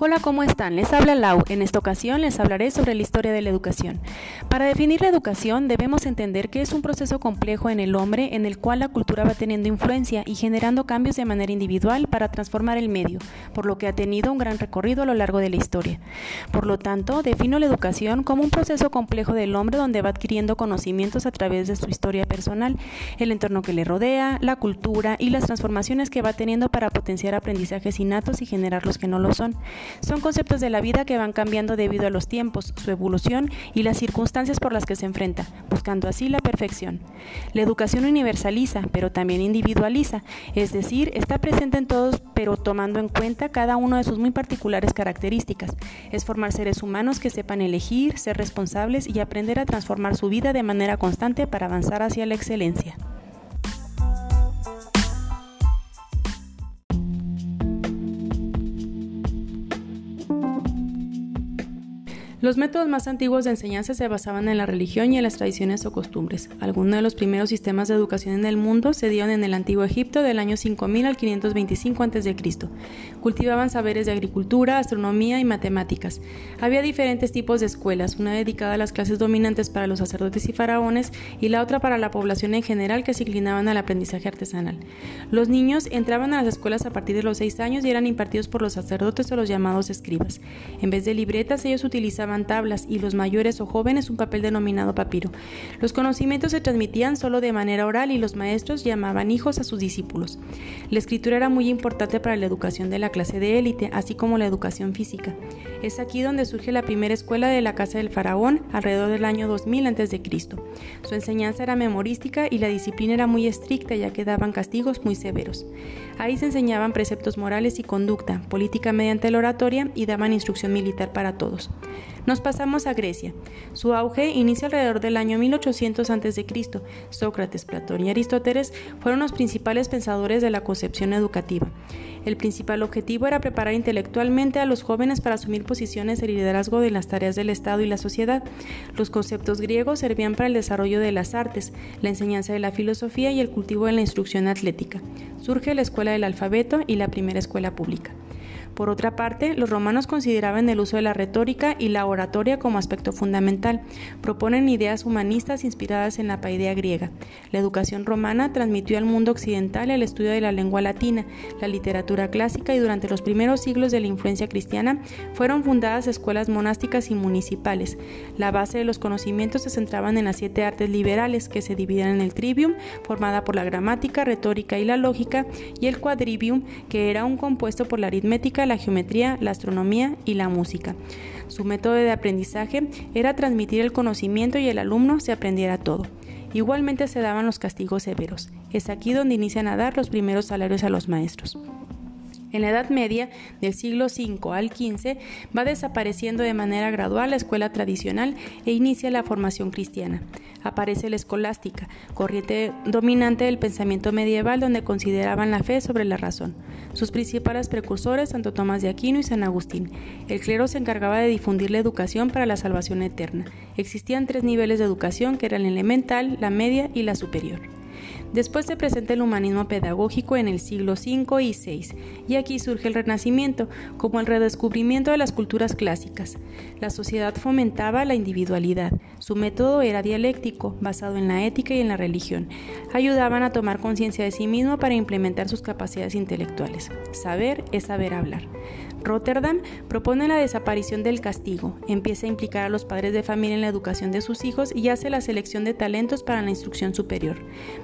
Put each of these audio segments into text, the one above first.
Hola, ¿cómo están? Les habla Lau. En esta ocasión les hablaré sobre la historia de la educación. Para definir la educación debemos entender que es un proceso complejo en el hombre en el cual la cultura va teniendo influencia y generando cambios de manera individual para transformar el medio, por lo que ha tenido un gran recorrido a lo largo de la historia. Por lo tanto, defino la educación como un proceso complejo del hombre donde va adquiriendo conocimientos a través de su historia personal, el entorno que le rodea, la cultura y las transformaciones que va teniendo para potenciar aprendizajes innatos y generar los que no lo son. Son conceptos de la vida que van cambiando debido a los tiempos, su evolución y las circunstancias por las que se enfrenta, buscando así la perfección. La educación universaliza, pero también individualiza, es decir, está presente en todos, pero tomando en cuenta cada uno de sus muy particulares características. Es formar seres humanos que sepan elegir, ser responsables y aprender a transformar su vida de manera constante para avanzar hacia la excelencia. Los métodos más antiguos de enseñanza se basaban en la religión y en las tradiciones o costumbres. Algunos de los primeros sistemas de educación en el mundo se dieron en el antiguo Egipto del año 5000 al 525 a.C. Cultivaban saberes de agricultura, astronomía y matemáticas. Había diferentes tipos de escuelas, una dedicada a las clases dominantes para los sacerdotes y faraones y la otra para la población en general que se inclinaban al aprendizaje artesanal. Los niños entraban a las escuelas a partir de los 6 años y eran impartidos por los sacerdotes o los llamados escribas. En vez de libretas, ellos utilizaban tablas y los mayores o jóvenes un papel denominado papiro. Los conocimientos se transmitían solo de manera oral y los maestros llamaban hijos a sus discípulos. La escritura era muy importante para la educación de la clase de élite, así como la educación física. Es aquí donde surge la primera escuela de la casa del faraón alrededor del año 2000 a.C. Su enseñanza era memorística y la disciplina era muy estricta ya que daban castigos muy severos. Ahí se enseñaban preceptos morales y conducta, política mediante la oratoria y daban instrucción militar para todos. Nos pasamos a Grecia. Su auge inicia alrededor del año 1800 a.C. Sócrates, Platón y Aristóteles fueron los principales pensadores de la concepción educativa. El principal objetivo era preparar intelectualmente a los jóvenes para asumir posiciones de liderazgo de las tareas del Estado y la sociedad. Los conceptos griegos servían para el desarrollo de las artes, la enseñanza de la filosofía y el cultivo de la instrucción atlética. Surge la escuela del alfabeto y la primera escuela pública. Por otra parte, los romanos consideraban el uso de la retórica y la oratoria como aspecto fundamental. Proponen ideas humanistas inspiradas en la paidea griega. La educación romana transmitió al mundo occidental el estudio de la lengua latina, la literatura clásica y durante los primeros siglos de la influencia cristiana fueron fundadas escuelas monásticas y municipales. La base de los conocimientos se centraban en las siete artes liberales que se dividían en el trivium, formada por la gramática, retórica y la lógica, y el quadrivium, que era un compuesto por la aritmética, la geometría, la astronomía y la música. Su método de aprendizaje era transmitir el conocimiento y el alumno se aprendiera todo. Igualmente se daban los castigos severos. Es aquí donde inician a dar los primeros salarios a los maestros. En la Edad Media, del siglo V al XV, va desapareciendo de manera gradual la escuela tradicional e inicia la formación cristiana. Aparece la escolástica, corriente dominante del pensamiento medieval donde consideraban la fe sobre la razón. Sus principales precursores, Santo Tomás de Aquino y San Agustín. El clero se encargaba de difundir la educación para la salvación eterna. Existían tres niveles de educación que eran la elemental, la media y la superior. Después se presenta el humanismo pedagógico en el siglo V y VI, y aquí surge el Renacimiento, como el redescubrimiento de las culturas clásicas. La sociedad fomentaba la individualidad, su método era dialéctico, basado en la ética y en la religión. Ayudaban a tomar conciencia de sí mismo para implementar sus capacidades intelectuales. Saber es saber hablar. Rotterdam propone la desaparición del castigo, empieza a implicar a los padres de familia en la educación de sus hijos y hace la selección de talentos para la instrucción superior.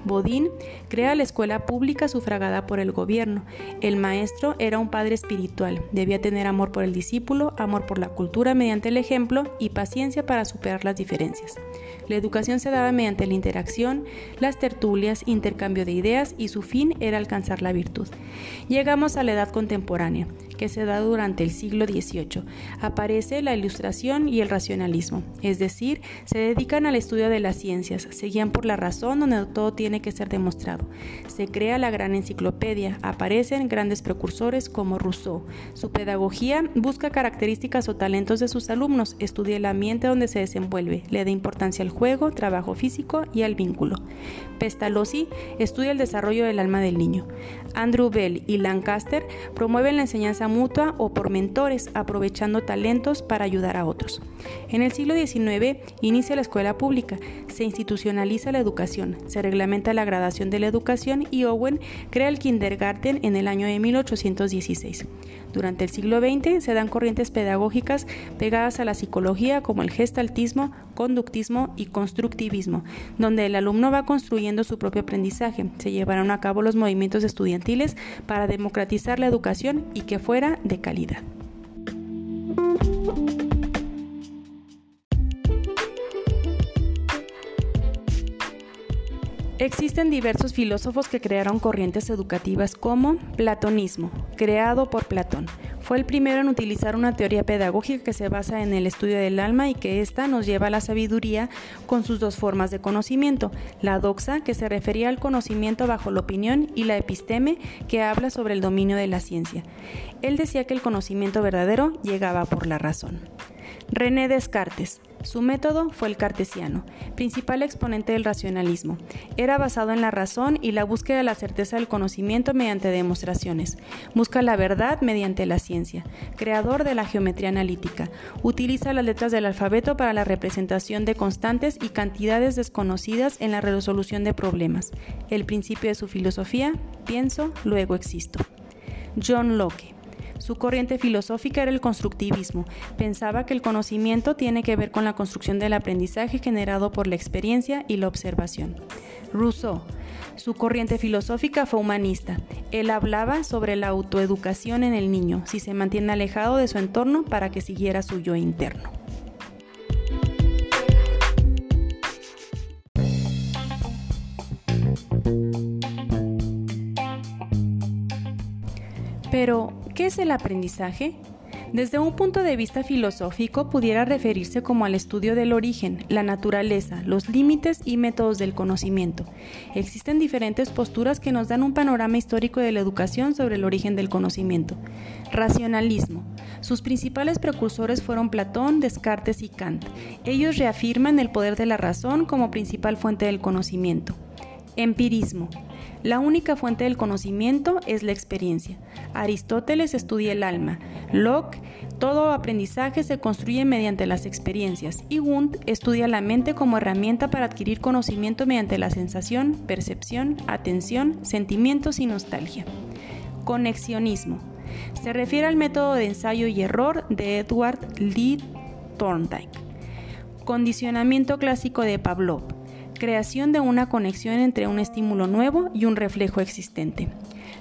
Bodin crea la escuela pública sufragada por el gobierno. El maestro era un padre espiritual, debía tener amor por el discípulo, amor por la cultura mediante el ejemplo y paciencia para superar las diferencias. La educación se daba mediante la interacción, las tertulias, intercambio de ideas y su fin era alcanzar la virtud. Llegamos a la edad contemporánea que se da durante el siglo XVIII. Aparece la ilustración y el racionalismo, es decir, se dedican al estudio de las ciencias, se guían por la razón donde todo tiene que ser demostrado. Se crea la gran enciclopedia, aparecen grandes precursores como Rousseau. Su pedagogía busca características o talentos de sus alumnos, estudia el ambiente donde se desenvuelve, le da importancia al juego, trabajo físico y al vínculo. Pestalozzi estudia el desarrollo del alma del niño. Andrew Bell y Lancaster promueven la enseñanza mutua o por mentores, aprovechando talentos para ayudar a otros. En el siglo XIX inicia la escuela pública, se institucionaliza la educación, se reglamenta la gradación de la educación y Owen crea el kindergarten en el año de 1816. Durante el siglo XX se dan corrientes pedagógicas pegadas a la psicología como el gestaltismo, conductismo y constructivismo, donde el alumno va construyendo su propio aprendizaje. Se llevarán a cabo los movimientos estudiantiles para democratizar la educación y que fuera de calidad. Existen diversos filósofos que crearon corrientes educativas como Platonismo, creado por Platón. Fue el primero en utilizar una teoría pedagógica que se basa en el estudio del alma y que ésta nos lleva a la sabiduría con sus dos formas de conocimiento, la doxa, que se refería al conocimiento bajo la opinión, y la episteme, que habla sobre el dominio de la ciencia. Él decía que el conocimiento verdadero llegaba por la razón. René Descartes, su método fue el cartesiano, principal exponente del racionalismo. Era basado en la razón y la búsqueda de la certeza del conocimiento mediante demostraciones. Busca la verdad mediante la ciencia. Creador de la geometría analítica. Utiliza las letras del alfabeto para la representación de constantes y cantidades desconocidas en la resolución de problemas. El principio de su filosofía, pienso, luego existo. John Locke su corriente filosófica era el constructivismo. Pensaba que el conocimiento tiene que ver con la construcción del aprendizaje generado por la experiencia y la observación. Rousseau. Su corriente filosófica fue humanista. Él hablaba sobre la autoeducación en el niño, si se mantiene alejado de su entorno para que siguiera su yo interno. Es el aprendizaje? Desde un punto de vista filosófico pudiera referirse como al estudio del origen, la naturaleza, los límites y métodos del conocimiento. Existen diferentes posturas que nos dan un panorama histórico de la educación sobre el origen del conocimiento. Racionalismo. Sus principales precursores fueron Platón, Descartes y Kant. Ellos reafirman el poder de la razón como principal fuente del conocimiento. Empirismo. La única fuente del conocimiento es la experiencia. Aristóteles estudia el alma. Locke, todo aprendizaje se construye mediante las experiencias. Y Wundt estudia la mente como herramienta para adquirir conocimiento mediante la sensación, percepción, atención, sentimientos y nostalgia. Conexionismo. Se refiere al método de ensayo y error de Edward Lee Thorndike. Condicionamiento clásico de Pavlov creación de una conexión entre un estímulo nuevo y un reflejo existente.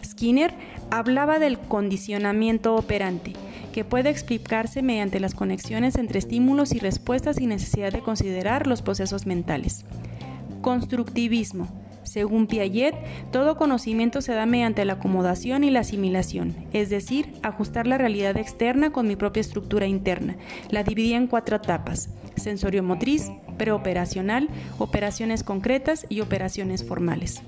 Skinner hablaba del condicionamiento operante, que puede explicarse mediante las conexiones entre estímulos y respuestas sin necesidad de considerar los procesos mentales. Constructivismo. Según Piaget, todo conocimiento se da mediante la acomodación y la asimilación, es decir, ajustar la realidad externa con mi propia estructura interna. La dividí en cuatro etapas, sensorio-motriz, preoperacional, operaciones concretas y operaciones formales.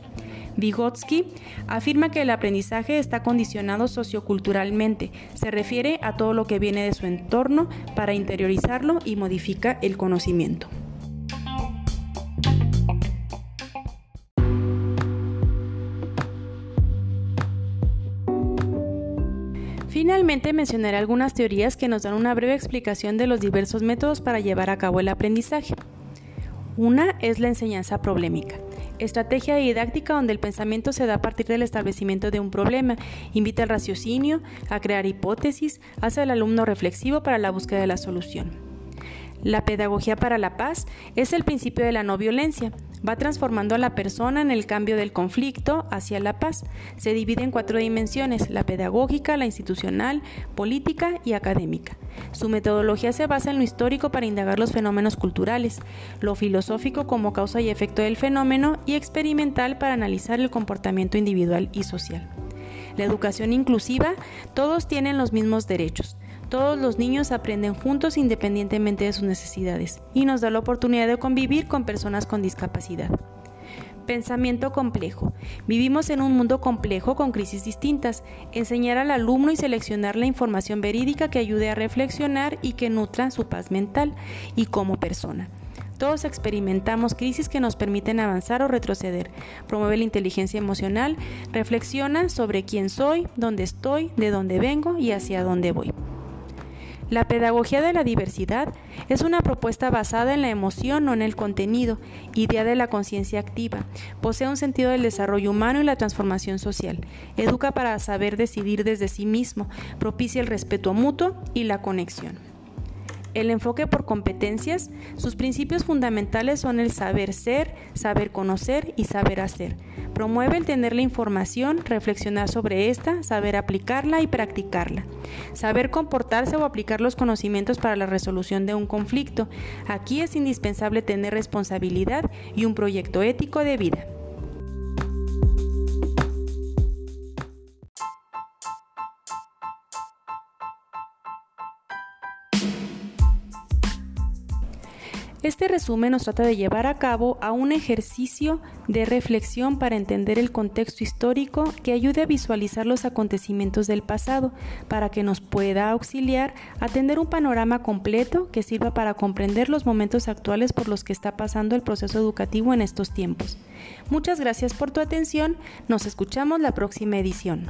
Vygotsky afirma que el aprendizaje está condicionado socioculturalmente, se refiere a todo lo que viene de su entorno para interiorizarlo y modifica el conocimiento. Finalmente mencionaré algunas teorías que nos dan una breve explicación de los diversos métodos para llevar a cabo el aprendizaje. Una es la enseñanza problemática. Estrategia didáctica donde el pensamiento se da a partir del establecimiento de un problema, invita al raciocinio, a crear hipótesis, hace al alumno reflexivo para la búsqueda de la solución. La pedagogía para la paz es el principio de la no violencia, va transformando a la persona en el cambio del conflicto hacia la paz. Se divide en cuatro dimensiones, la pedagógica, la institucional, política y académica. Su metodología se basa en lo histórico para indagar los fenómenos culturales, lo filosófico como causa y efecto del fenómeno y experimental para analizar el comportamiento individual y social. La educación inclusiva, todos tienen los mismos derechos. Todos los niños aprenden juntos independientemente de sus necesidades y nos da la oportunidad de convivir con personas con discapacidad. Pensamiento complejo. Vivimos en un mundo complejo con crisis distintas. Enseñar al alumno y seleccionar la información verídica que ayude a reflexionar y que nutra su paz mental y como persona. Todos experimentamos crisis que nos permiten avanzar o retroceder. Promueve la inteligencia emocional, reflexiona sobre quién soy, dónde estoy, de dónde vengo y hacia dónde voy. La pedagogía de la diversidad es una propuesta basada en la emoción, no en el contenido, idea de la conciencia activa. Posee un sentido del desarrollo humano y la transformación social. Educa para saber decidir desde sí mismo, propicia el respeto mutuo y la conexión. El enfoque por competencias, sus principios fundamentales son el saber ser, saber conocer y saber hacer. Promueve el tener la información, reflexionar sobre esta, saber aplicarla y practicarla. Saber comportarse o aplicar los conocimientos para la resolución de un conflicto. Aquí es indispensable tener responsabilidad y un proyecto ético de vida. Este resumen nos trata de llevar a cabo a un ejercicio de reflexión para entender el contexto histórico que ayude a visualizar los acontecimientos del pasado, para que nos pueda auxiliar a tener un panorama completo que sirva para comprender los momentos actuales por los que está pasando el proceso educativo en estos tiempos. Muchas gracias por tu atención, nos escuchamos la próxima edición.